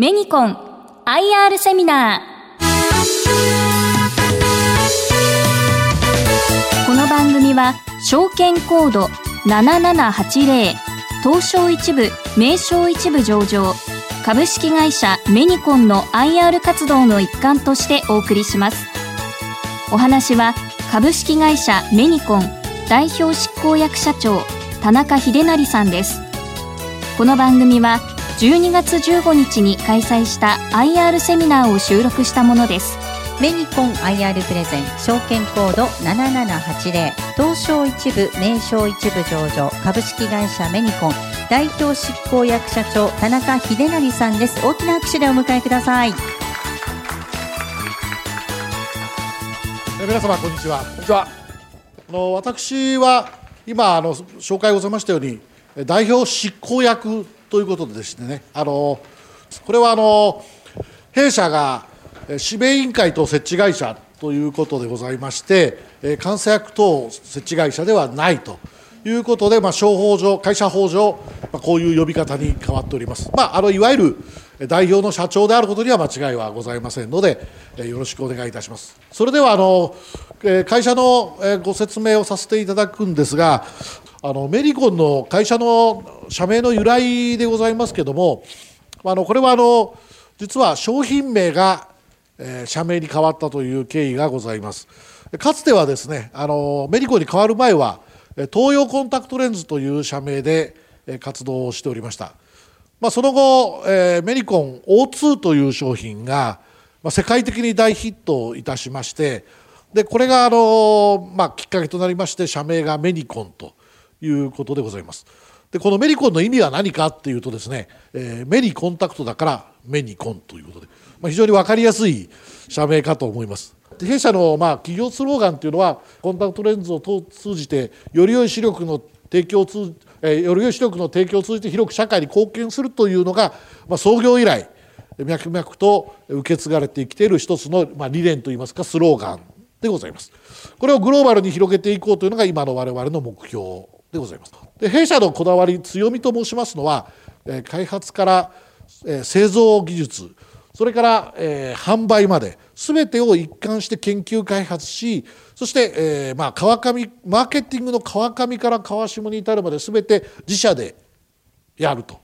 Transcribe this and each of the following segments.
メニコン IR セミナー。この番組は証券コード7780東証一部名称一部上場株式会社メニコンの IR 活動の一環としてお送りします。お話は株式会社メニコン代表執行役社長田中秀成さんです。この番組は12月15日に開催した IR セミナーを収録したものです。メニコン IR プレゼン証券コード7780東証一部名称一部上場株式会社メニコン代表執行役社長田中秀成さんです。大きな拍手でお迎えください。皆様こんにちは。こんにちは。あの私は今あの紹介ございましたように代表執行役ということでですねあのこれはあの弊社が指名委員会と設置会社ということでございましてえ監査役等設置会社ではないということで、まあ、商法上会社法上、まあ、こういう呼び方に変わっております、まあ、あのいわゆる代表の社長であることには間違いはございませんので、えよろしくお願いいたします。それではあのえ会社のえご説明をさせていただくんですが、あのメリコンの会社の社名の由来でございますけども、あのこれはあの実は商品名がえ社名に変わったという経緯がございます。かつてはですね、あのメリコンに変わる前は東洋コンタクトレンズという社名で活動をしておりました。まあ、その後、えー、メリコン O2 という商品が、まあ、世界的に大ヒットいたしましてでこれがあの、まあ、きっかけとなりまして社名がメニコンということでございます。でこのメリコンの意味は何かっていうとですね、えー、目にコンタクトだからメニコンということで、まあ、非常に分かりやすい社名かと思います。で弊社のまあ企業スローガンというのはコンタクトレンズを通じてより良い視力の提供を通じえより良い視力の提供を通じて広く社会に貢献するというのが、まあ、創業以来脈々と受け継がれてきている一つの、まあ、理念といいますかスローガンでございます。これをグローバルに広げていこうというのが今の我々の目標。でございます。で弊社のこだわり強みと申しますのは、え開発から、え製造技術それから、え、販売まで全てを一貫して研究開発しそして、えまあ、川上マーケティングの川上から川下に至るまで全て自社でやると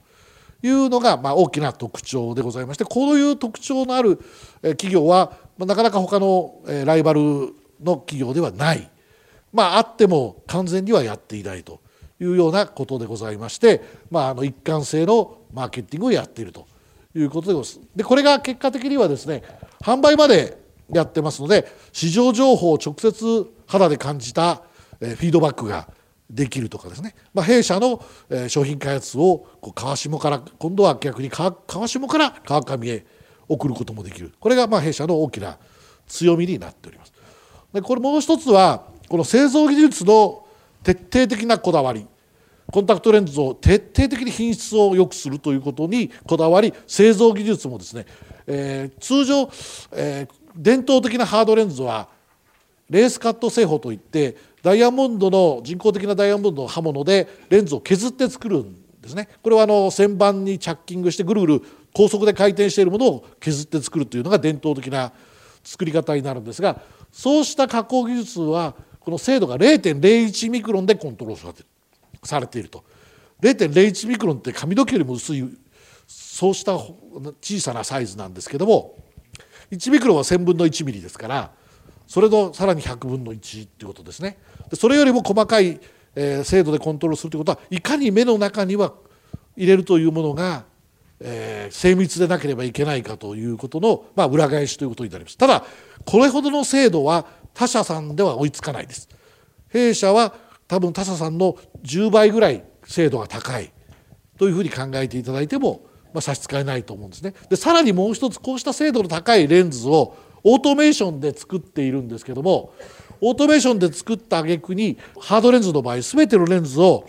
いうのが、まあ、大きな特徴でございましてこういう特徴のある企業は、まあ、なかなか他のライバルの企業ではない、まあ、あっても完全にはやっていないというようなことでございまして、まあ、あの一貫性のマーケティングをやっているということです。でこれが結果的にはですね販売までやってますので市場情報を直接肌で感じたフィードバックができるとかですね、まあ、弊社の商品開発をこう川下から今度は逆に川下から川上へ送ることもできるこれがまあ弊社の大きな強みになっております。でこれもう一つはこの製造技術の徹底的なこだわりコンタクトレンズを徹底的に品質を良くするということにこだわり製造技術もですね、えー、通常、えー、伝統的なハードレンズはレースカット製法といってダイヤモンドの人工的なダイヤモンドの刃物でレンズを削って作るんですね。これはあの旋盤にチャッキングしてぐるぐる高速で回転しているものを削って作るというのが伝統的な作り方になるんですがそうした加工技術はこの精度が0.01ミクロンでコントロールされていると。0.01ミクロンって髪の毛よりも薄いそうした小さなサイズなんですけども1ミクロンは1000分の1ミリですからそれのさらに100分の1っていうことですね。でそれよりも細かい、え、精度でコントロールするということはいかに目の中には入れるというものが、えー、精密でなければいけないかということの、まあ、裏返しということになります。ただこれほどの精度は他社さんでは追いつかないです弊社は多分他社さんの10倍ぐらい精度が高いというふうに考えていただいても、まあ、差し支えないと思うんですね。でさらにもう一つこうした精度の高いレンズをオートメーションで作っているんですけどもオートメーションで作った挙句にハードレンズの場合全てのレンズを、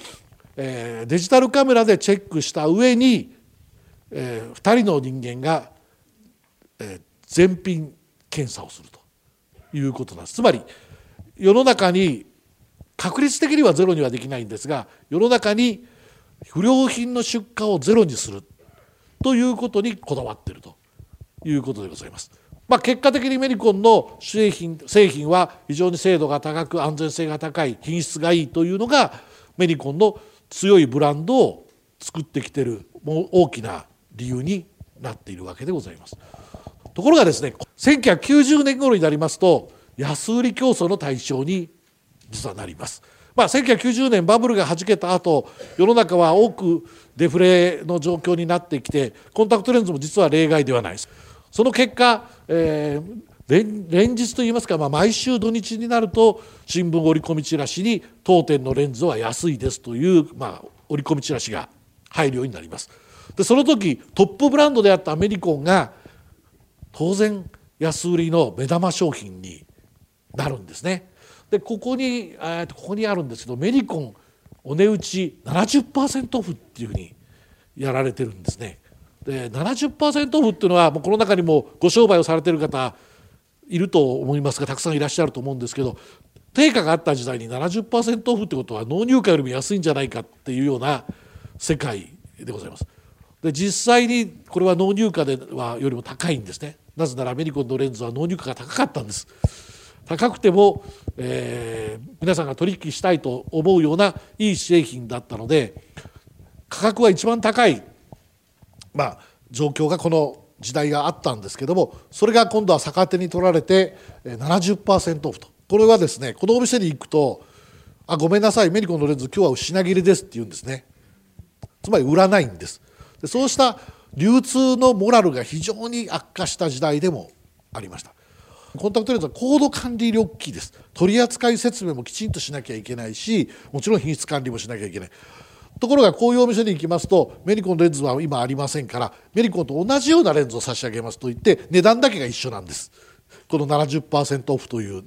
えー、デジタルカメラでチェックした上に、えー、2人の人間が、えー、全品検査をするということなんです。つまり世の中に確率的にはゼロにはできないんですが世の中に不良品の出荷をゼロにするということにこだわっているということでございます。まあ、結果的にメリコンの製品製品は非常に精度が高く安全性が高い品質がいいというのがメリコンの強いブランドを作ってきてる大きな理由になっているわけでございます。ところがですね1990年頃になりますと安売り競争の対象に実はなります。まあ、1990年バブルがはじけた後世の中は多くデフレの状況になってきてコンタクトレンズも実は例外ではないです。その結果、えー、連日といいますか、まあ、毎週土日になると新聞折り込みチラシに当店のレンズは安いですという、まあ、折り込みチラシが入るようになります。でその時トップブランドであったアメリコンが当然安売りの目玉商品になるんですね。でここに、えー、ここにあるんですけどメリコンお値打ち70%オフっていうふうにやられてるんですね。で70%オフっていうのはもうこの中にもご商売をされてる方いると思いますがたくさんいらっしゃると思うんですけど定価があった時代に70%オフってことは納入価よりも安いんじゃないかっていうような世界でございます。で実際にこれは納入価ではよりも高いんですね。なぜならアメリコンのレンズは納入価が高かったんです。高くても、えー、皆さんが取引したいと思うようないい製品だったので価格は一番高い、まあ、状況がこの時代があったんですけどもそれが今度は逆手に取られて70%オフと。これはですねこのお店に行くと「あごめんなさいメリコンのレンズ今日は品切れです」って言うんですね。つまり売らないんです。でそうした流通のモラルが非常に悪化した時代でもありました。コンタクトレンズは高度管理力機です。取扱説明もきちんとしなきゃいけないしもちろん品質管理もしなきゃいけない。ところがこういうお店に行きますとメリコンレンズは今ありませんからメリコンと同じようなレンズを差し上げますと言って値段だけが一緒なんです。この70%オフという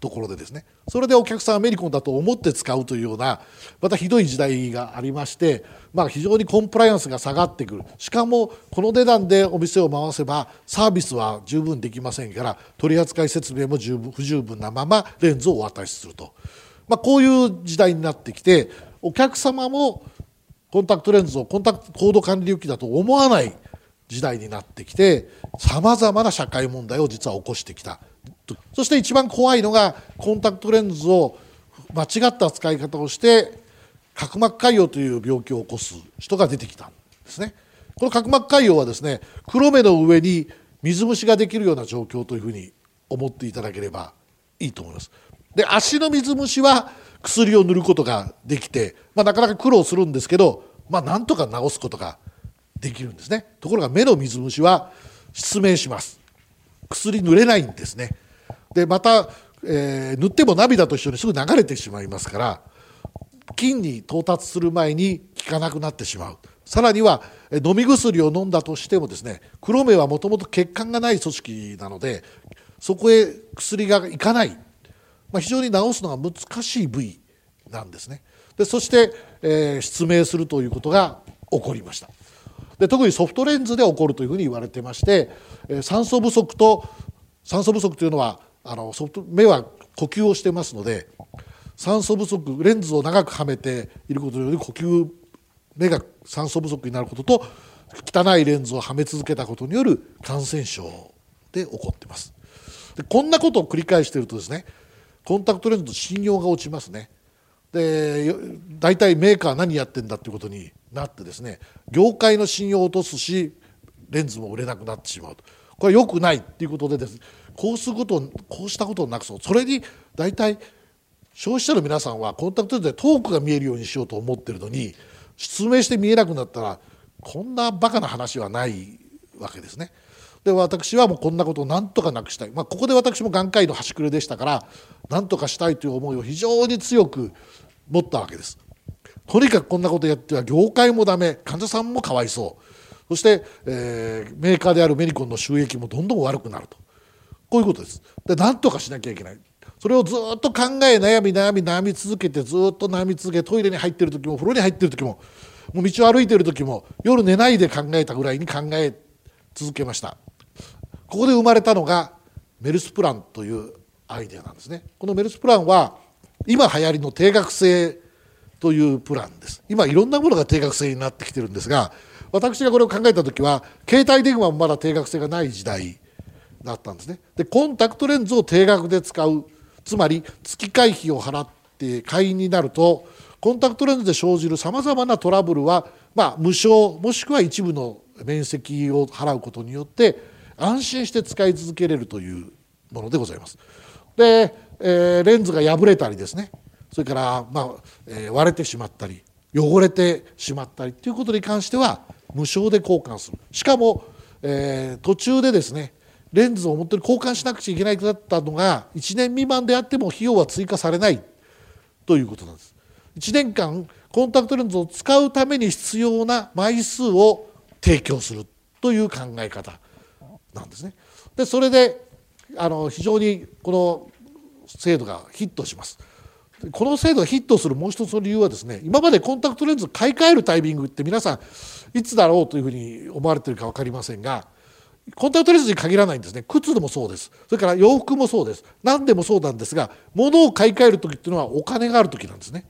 ところでですね。それでお客さんアメリコンだと思って使うというようなまたひどい時代がありまして、まあ、非常にコンプライアンスが下がってくる。しかもこの値段でお店を回せばサービスは十分できませんから取扱説明も十分不十分なままレンズをお渡しすると、まあ、こういう時代になってきてお客様もコンタクトレンズをコンタクトコード管理機だと思わない時代になってきてさまざまな社会問題を実は起こしてきた。そして一番怖いのがコンタクトレンズを間違った使い方をして角膜潰瘍という病気を起こす人が出てきたんですね。この角膜潰瘍はですね黒目の上に水虫ができるような状況というふうに思っていただければいいと思います。で足の水虫は薬を塗ることができて、まあ、なかなか苦労するんですけど、まあ、なんとか治すことができるんですねところが目の水虫は失明します薬塗れないんですねでまた、えー、塗っても涙と一緒にすぐ流れてしまいますから菌に到達する前に効かなくなってしまう。さらには飲み薬を飲んだとしてもですね黒目はもともと血管がない組織なのでそこへ薬がいかない、まあ、非常に治すのが難しい部位なんですね。でそして、えー、失明するということが起こりました。で特にソフトレンズで起こるというふうに言われてまして、酸素不足と酸素不足というのはあのソフト目は呼吸をしてますので酸素不足レンズを長くはめていることにより呼吸目が酸素不足になることと汚いレンズをはめ続けたことによる感染症で起こってます。でこんなことを繰り返してるとですねコンタクトレンズの信用が落ちますね。で大体メーカー何やってんだっていうことになってですね業界の信用を落とすしレンズも売れなくなってしまうと。これは良くないっていうことでですねこうすることこうしたことをなくそう。それに大体消費者の皆さんはコンタクトレンズで遠くが見えるようにしようと思ってるのに失明して見えなくなったらこんなバカな話はないわけですね。で私はもうこんなことをなんとかなくしたい、まあ、ここで私も眼科医の端くれでしたからなんとかしたいという思いを非常に強く持ったわけです。とにかくこんなことやっては業界もダメ。患者さんもかわいそう。そして、えー、メーカーであるメリコンの収益もどんどん悪くなると。こういうことです。で何とかしなきゃいけない。それをずっと考え悩み悩み悩み続けてずっと悩み続けトイレに入ってる時も風呂に入ってる時ももう道を歩いてる時も夜寝ないで考えたぐらいに考え続けました。ここで生まれたのがメルスプランというアイデアなんですね。このメルスプランは今流行りの定額制というプランです。今いろんなものが定額制になってきてるんですが私がこれを考えた時は携帯電話もまだ定額制がない時代。だったんですね。でコンタクトレンズを定額で使う。つまり月会費を払って会員になるとコンタクトレンズで生じるさまざまなトラブルは、まあ、無償もしくは一部の面積を払うことによって安心して使い続けれるというものでございます。で、えー、レンズが破れたりですね。それから、まあえー、割れてしまったり汚れてしまったりということに関しては無償で交換する。しかも、えー、途中でですねレンズを本当に交換しなくちゃいけないだったのが1年未満であっても費用は追加されないということなんです。1年間コンタクトレンズを使うために必要な枚数を提供するという考え方なんですね。でそれであの非常にこの制度がヒットします。この制度がヒットするもう一つの理由はですね今までコンタクトレンズ買い替えるタイミングって皆さんいつだろうというふうに思われてるか分かりませんがコンタクトレンズに限らないんですね。靴でもそうです。それから洋服もそうです。何でもそうなんですが物を買い替える時っていうのはお金がある時なんですね。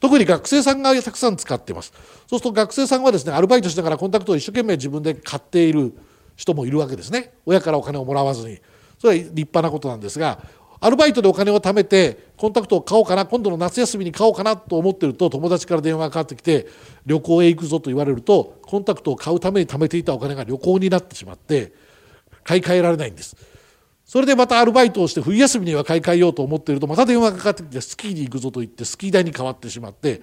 特に学生さんがたくさん使ってます。そうすると学生さんはですねアルバイトしながらコンタクトを一生懸命自分で買っている人もいるわけですね。親からお金をもらわずに。それは立派なことなんですがアルバイトでお金を貯めてコンタクトを買おうかな今度の夏休みに買おうかなと思ってると友達から電話がかかってきて旅行へ行くぞと言われるとコンタクトを買うために貯めていたお金が旅行になってしまって買い替えられないんです。それでまたアルバイトをして冬休みには買い替えようと思っているとまた電話がかかってきてスキーに行くぞと言ってスキー代に変わってしまって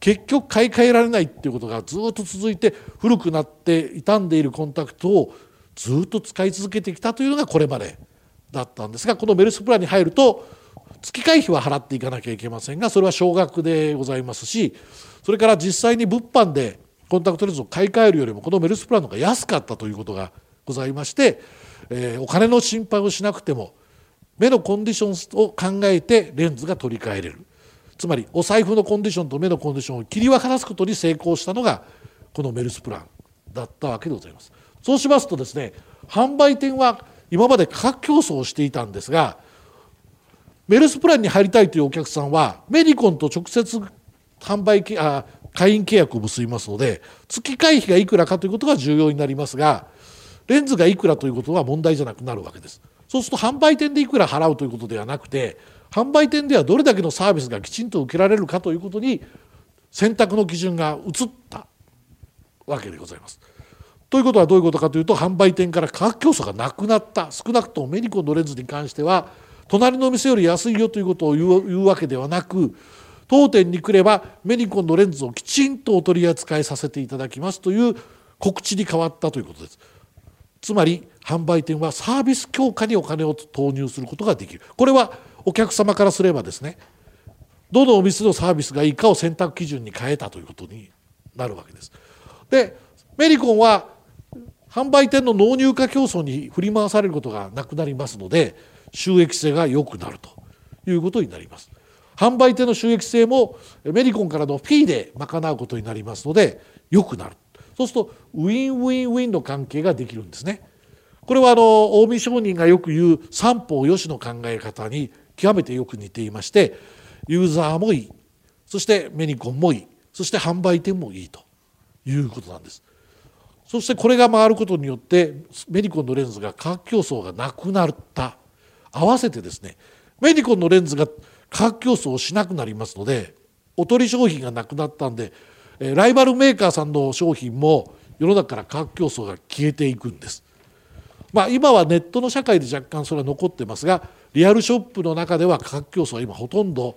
結局買い替えられないっていうことがずっと続いて古くなって傷んでいるコンタクトをずっと使い続けてきたというのがこれまで。だったんですがこのメルスプランに入ると月会費は払っていかなきゃいけませんがそれは少額でございますしそれから実際に物販でコンタクトレンズを買い替えるよりもこのメルスプランの方が安かったということがございまして、え、お金の心配をしなくても目のコンディションを考えてレンズが取り替えれるつまりお財布のコンディションと目のコンディションを切り分からすことに成功したのがこのメルスプランだったわけでございます。そうしますとですね販売店は今まで価格競争をしていたんですがメルスプランに入りたいというお客さんはメディコンと直接販売あ会員契約を結びますので月会費がいくらかということが重要になりますがレンズがいくらということは問題じゃなくなるわけですそうすると販売店でいくら払うということではなくて販売店ではどれだけのサービスがきちんと受けられるかということに選択の基準が移ったわけでございます。ということはどういうことかというと販売店から価格競争がなくなった少なくともメニコンのレンズに関しては隣のお店より安いよということを言う言うわけではなく当店に来ればメニコンのレンズをきちんとお取り扱いさせていただきますという告知に変わったということです。つまり販売店はサービス強化にお金を投入することができるこれはお客様からすればですねどのお店のサービスがいいかを選択基準に変えたということになるわけです。でメリコンは販売店の納入化競争に振り回されることがなくなりますので収益性が良くなるということになります。販売店の収益性もメニコンからのフィーで賄うことになりますので良くなるそうするとウィンウィンウィンの関係ができるんですね。これはあの近江商人がよく言う三方よしの考え方に極めてよく似ていましてユーザーもいいそしてメニコンもいいそして販売店もいいということなんです。そしてこれが回ることによってメニコンのレンズが価格競争がなくなった合わせてですねメニコンのレンズが価格競争をしなくなりますのでおとり商品がなくなったんでライバルメーカーさんの商品も世の中から価格競争が消えていくんです。まあ、今はネットの社会で若干それは残ってますがリアルショップの中では価格競争は今ほとんど、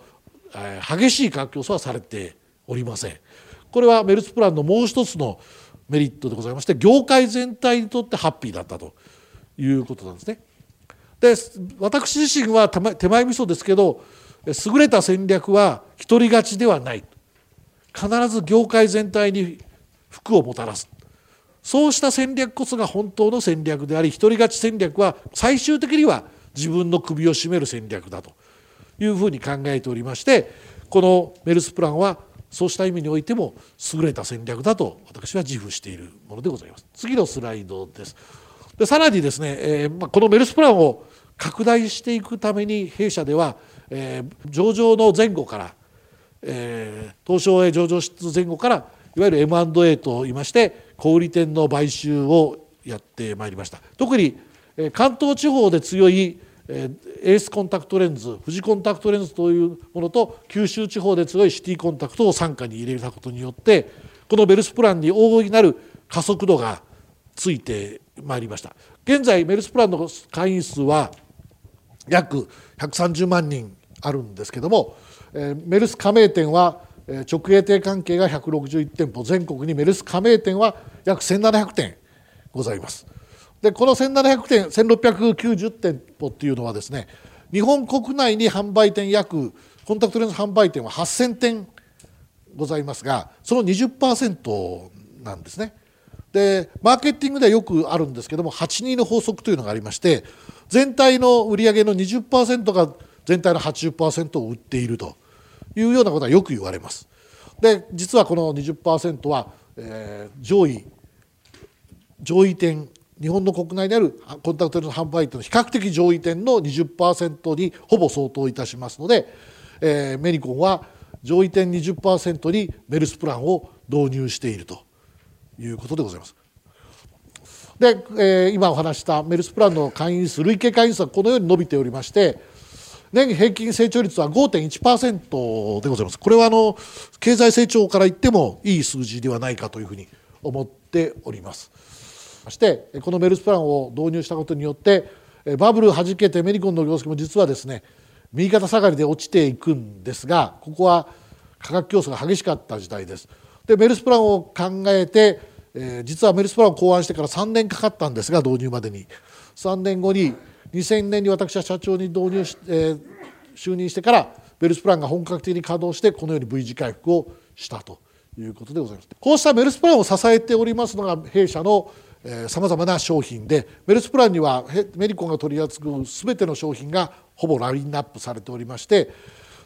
え、激しい価格競争はされておりません。これはメルスプランのもう一つのメリットでございまして業界全体にとってハッピーだったということなんですね。で私自身は手前味噌ですけど優れた戦略は独り勝ちではない必ず業界全体に福をもたらすそうした戦略こそが本当の戦略であり独り勝ち戦略は最終的には自分の首を絞める戦略だというふうに考えておりましてこのメルスプランはそうした意味においても優れた戦略だと私は自負しているものでございます。次のスライドです。でさらにですね、えーまあ、このメルスプランを拡大していくために弊社では、えー、上場の前後から、えー、東証へ上場出前後からいわゆる M&A といいまして小売店の買収をやってまいりました特に関東地方で強いエースコンタクトレンズ富士コンタクトレンズというものと九州地方で強いシティコンタクトを傘下に入れたことによってこのベルスプランに大いなる加速度がついてまいりました。現在メルスプランの会員数は約130万人あるんですけどもメルス加盟店は直営店関係が161店舗全国にメルス加盟店は約1700店ございます。でこの1700店1690店舗っていうのはですね日本国内に販売店約コンタクトレンズ販売店は8000店ございますがその20%なんですねでマーケティングではよくあるんですけども82の法則というのがありまして全体の売上の20%が全体の80%を売っているというようなことはよく言われます。で実はこの20%は、えー、上位上位店日本の国内にあるコンタクトレンズ販売店の比較的上位店の20%にほぼ相当いたしますので、えー、メリコンは上位店20%にメルスプランを導入しているということでございます。で、えー、今お話したメルスプランの会員数累計会員数はこのように伸びておりまして年平均成長率は5.1%でございますこれはあの経済成長から言ってもいい数字ではないかというふうに思っておりますそしてこのメルスプランを導入したことによってバブルはじけてメリコンの業績も実はですね右肩下がりで落ちていくんですがここは価格競争が激しかった時代です。でメルスプランを考えて、えー、実はメルスプランを考案してから3年かかったんですが導入までに。3年後に2000年に私は社長に導入し、えー、就任してからメルスプランが本格的に稼働してこのように V 字回復をしたということでございます。こうしたメルスプランを支えておりますのが弊社のさまざまな商品でメルスプランにはメニコンが取り扱う全ての商品がほぼラインナップされておりまして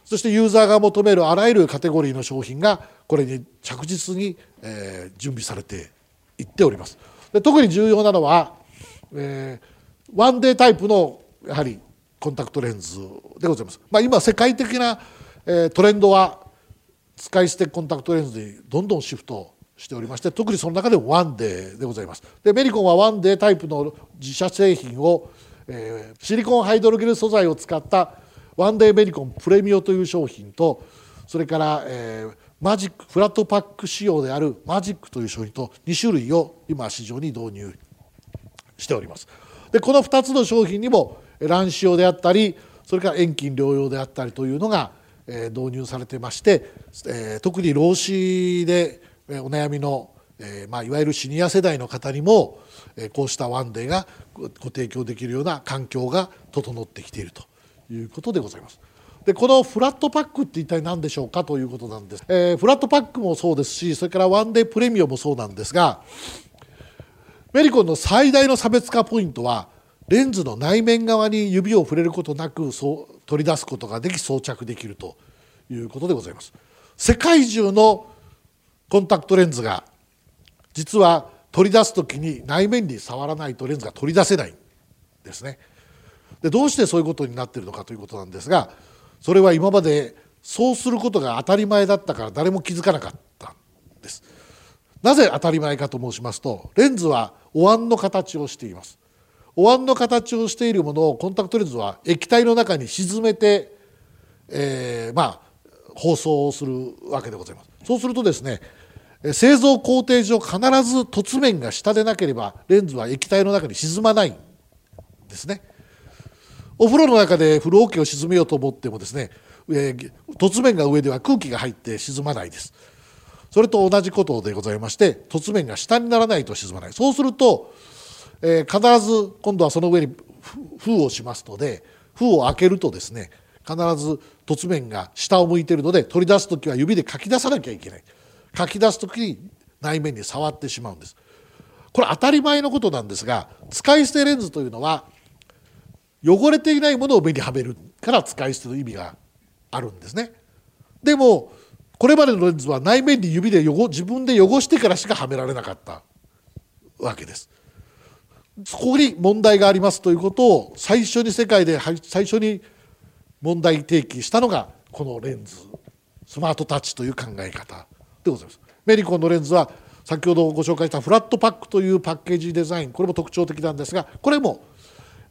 そしてユーザーが求めるあらゆるカテゴリーの商品がこれに着実に、え準備されていっております。で特に重要なのは、えー、ワンデータイプのやはりコンタクトレンズでございます、まあ、今世界的な、えトレンドは使い捨てコンタクトレンズにどんどんシフトしておりまして特にその中でもワンデーでございます。でメニコンはワンデータイプの自社製品を、えー、シリコンハイドロゲル素材を使ったワンデーメリコンプレミオという商品とそれから、えー、マジックフラットパック仕様であるマジックという商品と2種類を今市場に導入しております。でこの2つの商品にも卵子用であったりそれから遠近療養であったりというのが、導入されてまして、特に老子でお悩みの、えーまあ、いわゆるシニア世代の方にも、えー、こうしたワンデーがご提供できるような環境が整ってきているということでございます。でこのフラットパックって一体何でしょうかということなんです、えー、フラットパックもそうですしそれからワンデープレミアもそうなんですがメリコンの最大の差別化ポイントはレンズの内面側に指を触れることなくそう取り出すことができ装着できるということでございます世界中のコンタクトレンズが実は取り出す時に内面に触らないとレンズが取り出せないんですね。でどうしてそういうことになっているのかということなんですがそれは今までそうすることが当たり前だったから誰も気づかなかったんです。なぜ当たり前かと申しますとレンズはお椀の形をしています。お椀の形をしているものをコンタクトレンズは液体の中に沈めて、えー、まあ包装するわけでございます。そうするとですね製造工程上必ず凸面が下でなければレンズは液体の中に沈まないんですね。お風呂の中で風呂桶を沈めようと思ってもですね、えー、凸面が上では空気が入って沈まないです。それと同じことでございまして凸面が下にならないと沈まないそうすると、えー、必ず今度はその上に封をしますので封を開けるとですね必ず凸面が下を向いているので取り出す時は指でかき出さなきゃいけない書き出す時に内面に触ってしまうんです。これ当たり前のことなんですが使い捨てレンズというのは汚れていないものを目にはめるから使い捨ての意味があるんですね。でもこれまでのレンズは内面に指で汚自分で汚してからしかはめられなかったわけです。そこに問題がありますということを最初に世界で最初に問題提起したのがこのレンズ。スマートタッチという考え方。でございます。メリコンのレンズは先ほどご紹介したフラットパックというパッケージデザイン。これも特徴的なんですがこれも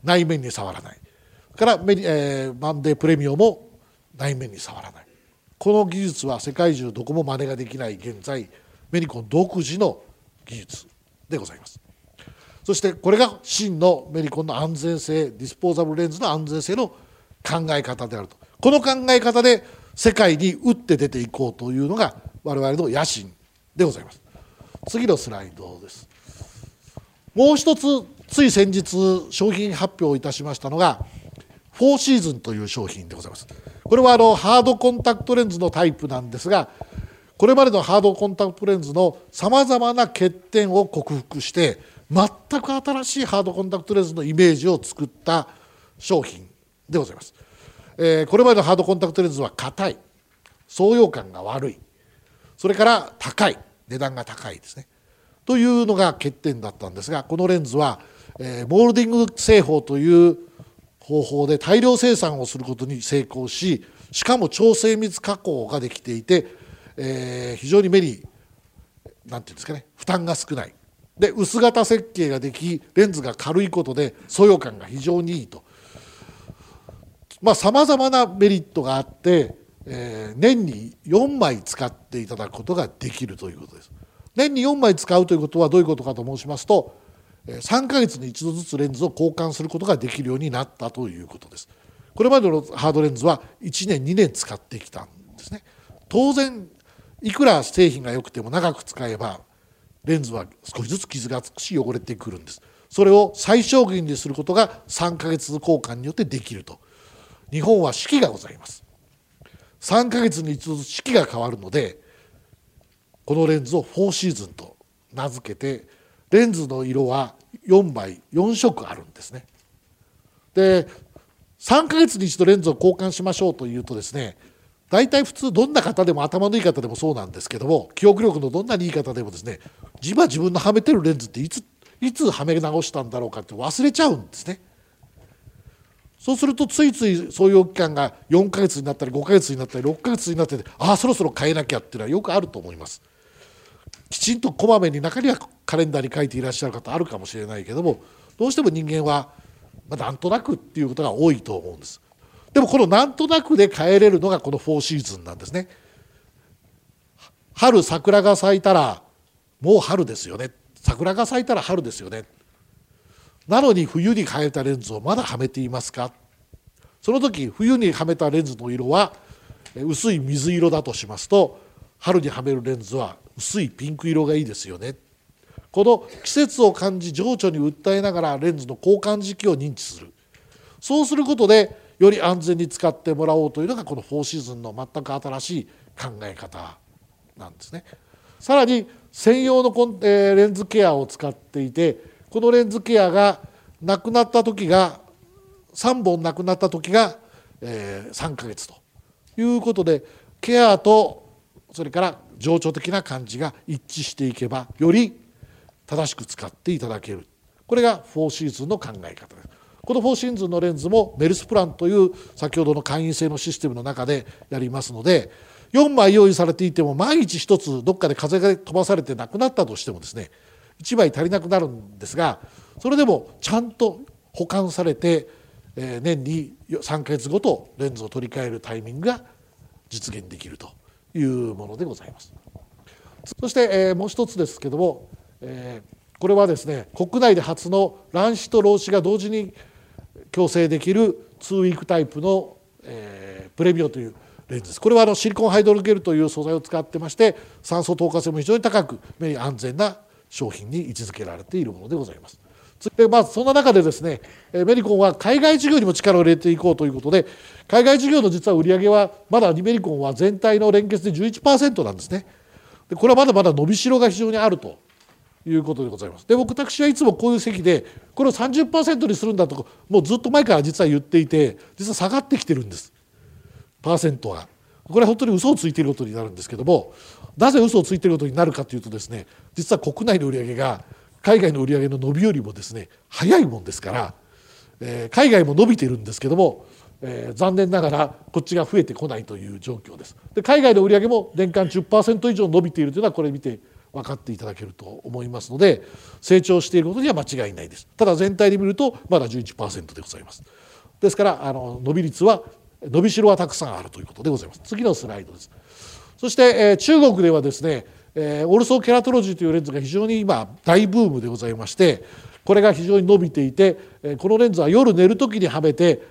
内面に触らない。からメリ、えー、マンデープレミオも内面に触らない。この技術は世界中どこも真似ができない現在メニコン独自の技術でございます。そしてこれが真のメニコンの安全性ディスポーザブルレンズの安全性の考え方であると。この考え方で世界に打って出ていこうというのが我々の野心でございます。次のスライドです。もう一つつい先日商品発表いたしましたのがフォーシーズンという商品でございます。これはあのハードコンタクトレンズのタイプなんですがこれまでのハードコンタクトレンズのさまざまな欠点を克服して全く新しいハードコンタクトレンズのイメージを作った商品でございます、えー、これまでのハードコンタクトレンズは硬い。装用感が悪い。それから高い。値段が高いですね。というのが欠点だったんですがこのレンズは、えー、モールディング製法という方法で大量生産をすることに成功ししかも超精密加工ができていて、えー、非常に目に何て言うんですかね負担が少ない。で薄型設計ができレンズが軽いことで素養感が非常にいいと。まざ、まなメリットがあって、えー、年に4枚使っていただくことができるということです。年に4枚使うということはどういうことかと申しますと3ヶ月に一度ずつレンズを交換することができるようになったということです。これまでのハードレンズは1年2年使ってきたんですね。当然いくら製品が良くても長く使えばレンズは少しずつ傷がつくし汚れてくるんです。それを最小限にすることが3ヶ月交換によってできると。日本は四季がございます。3ヶ月に一度四季が変わるのでこのレンズを4シーズンと名付けてレンズの色は4枚4色あるんですね。で3ヶ月に一度レンズを交換しましょうというとですね大体普通どんな方でも頭のいい方でもそうなんですけども記憶力のどんなにいい方でもですね自分自分のはめてるレンズっていついつはめ直したんだろうかって忘れちゃうんですね。そうするとついついそういう期間が4ヶ月になったり5ヶ月になったり6ヶ月になってああそろそろ変えなきゃっていうのはよくあると思います。きちんとこまめに中にはカレンダーに書いていらっしゃる方あるかもしれないけどもどうしても人間は、まあ、なんとなくっていうことが多いと思うんです。でもこのなんとなくで変えれるのがこの4シーズンなんですね。春桜が咲いたらもう春ですよね。桜が咲いたら春ですよね。なのに冬に変えたレンズをまだはめていますか？その時冬にはめたレンズの色は薄い水色だとしますと春にはめるレンズは薄いピンク色がいいですよね。この季節を感じ情緒に訴えながらレンズの交換時期を認知する。そうすることでより安全に使ってもらおうというのがこの4シーズンの全く新しい考え方なんですね。さらに専用の、レンズケアを使っていてこのレンズケアがなくなった時が3本なくなった時が、え3ヶ月ということでケアとそれから情緒的な感じが一致していけばより正しく使っていただける。これが4シーズンの考え方です。この4シーズンのレンズもメルスプランという先ほどの会員制のシステムの中でやりますので4枚用意されていても毎日1つどっかで風が飛ばされてなくなったとしてもですね1枚足りなくなるんですがそれでもちゃんと保管されて年に3ヶ月ごとレンズを取り替えるタイミングが実現できるというものでございます。そしてもう一つですけどもえー、これはですね国内で初の卵子と老子が同時に共生できる2ウィークタイプの、えー、プレミオというレンズですこれはあのシリコンハイドロゲルという素材を使ってまして酸素透過性も非常に高く目に安全な商品に位置づけられているものでございます。でまあ、そんな中でですねメリコンは海外事業にも力を入れていこうということで海外事業の実は売り上げはまだメリコンは全体の連結で11%なんですね。でこれはまだまだ伸びしろが非常にあるということでございます。で僕私はいつもこういう席でこれを30%にするんだともうずっと前から実は言っていて実は下がってきてるんですパーセントが。これは本当に嘘をついていることになるんですけどもなぜ嘘をついていることになるかというとですね実は国内の売り上げが海外の売り上げの伸びよりもですね早いもんですから、えー、海外も伸びているんですけどもえー、残念ながらこっちが増えてこないという状況です。で海外の売り上げも年間10%以上伸びているというのはこれ見て分かっていただけると思いますので成長していることには間違いないです。ただ全体で見るとまだ11%でございます。ですからあの伸び率は伸びしろはたくさんあるということでございます。次のスライドです。そして、え、中国ではですね、え、オルソーケラトロジーというレンズが非常に今大ブームでございましてこれが非常に伸びていて、え、このレンズは夜寝る時にはめて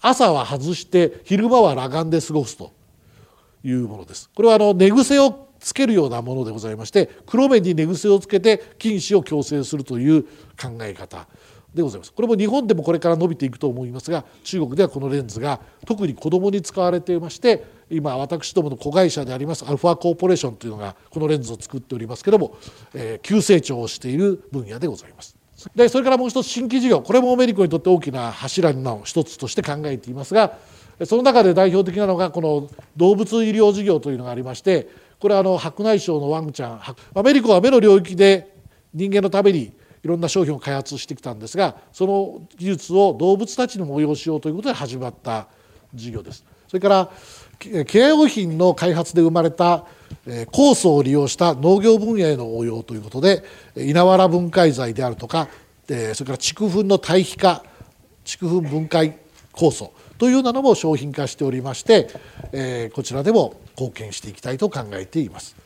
朝は外して昼間は裸眼で過ごすというものです。これはあの寝癖をつけるようなものでございまして黒目に寝癖をつけて近視を矯正するという考え方。でございますこれも日本でもこれから伸びていくと思いますが中国ではこのレンズが特に子どもに使われていまして今私どもの子会社でありますアルファコーポレーションというのがこのレンズを作っておりますけども、えー、急成長をしている分野でございます。でそれからもう一つ新規事業これもメリコにとって大きな柱の一つとして考えていますがその中で代表的なのがこの動物医療事業というのがありましてこれはあの白内障のワンちゃんアメリカは目の領域で人間のためにいろんな商品を開発してきたんですがその技術を動物たちにも応用しようということで始まった事業です。それから経用品の開発で生まれた酵素を利用した農業分野への応用ということで稲わら分解剤であるとかそれから畜粉の堆肥化畜粉分解酵素というようなのも商品化しておりまして、こちらでも貢献していきたいと考えています。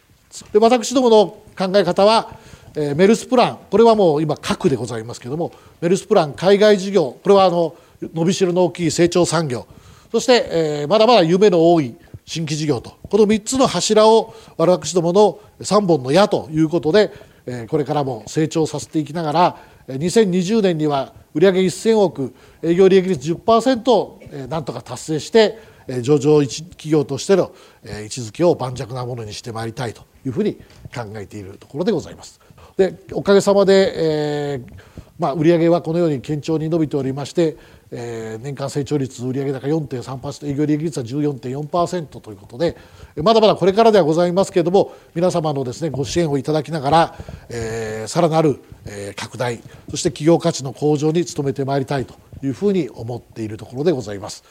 で私どもの考え方は、えメルスプラン。これはもう今核でございますけれどもメルスプラン海外事業。これはあの伸びしろの大きい成長産業。そして、え、まだまだ夢の多い新規事業と。この3つの柱を私どもの3本の矢ということで、え、これからも成長させていきながら2020年には売上1000億営業利益率10%をなんとか達成して上場企業としての位置づけを盤石なものにしてまいりたいというふうに考えているところでございます。でおかげさまで、えーまあ、売上はこのように堅調に伸びておりまして、えー、年間成長率売上高4.3%営業利益率は14.4%ということでまだまだこれからではございますけれども皆様のですねご支援をいただきながら、えー、さらなる、えー、拡大そして企業価値の向上に努めてまいりたいというふうに思っているところでございます。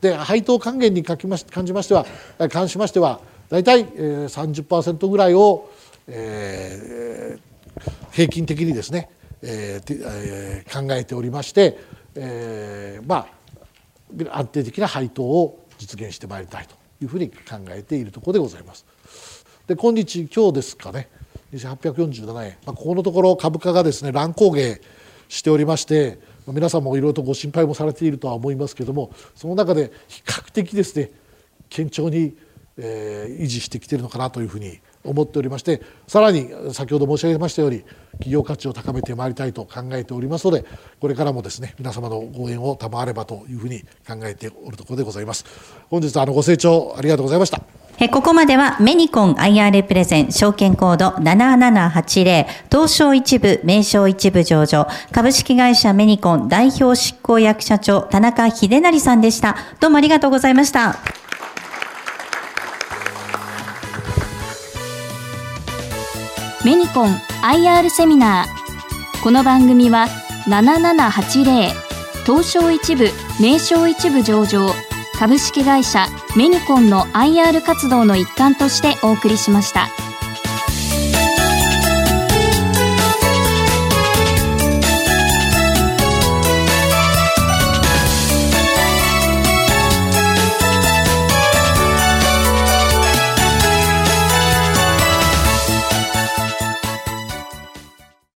で配当還元に関しましては関しましては大体、30%ぐらいを、えー、平均的にですね、えーえー、考えておりまして、えー、まあ安定的な配当を実現してまいりたいというふうに考えているところでございます。で今日今日ですかね2847円、まあ、ここのところ株価がですね乱高下しておりまして皆さんもいろいろとご心配もされているとは思いますけれどもその中で比較的ですね堅調に、えー、維持してきているのかなというふうに思っておりましてさらに先ほど申し上げましたように企業価値を高めてまいりたいと考えておりますのでこれからもですね皆様のご縁を賜ればというふうに考えておるところでございます。本日はあのご清聴ありがとうございました。えここまではメニコン IR プレゼン証券コード7780東証一部名称一部上場株式会社メニコン代表執行役社長田中秀成さんでした。どうもありがとうございました。メニコン IR セミナーこの番組は7780東証一部名称一部上場株式会社メニコンの IR 活動の一環としてお送りしました。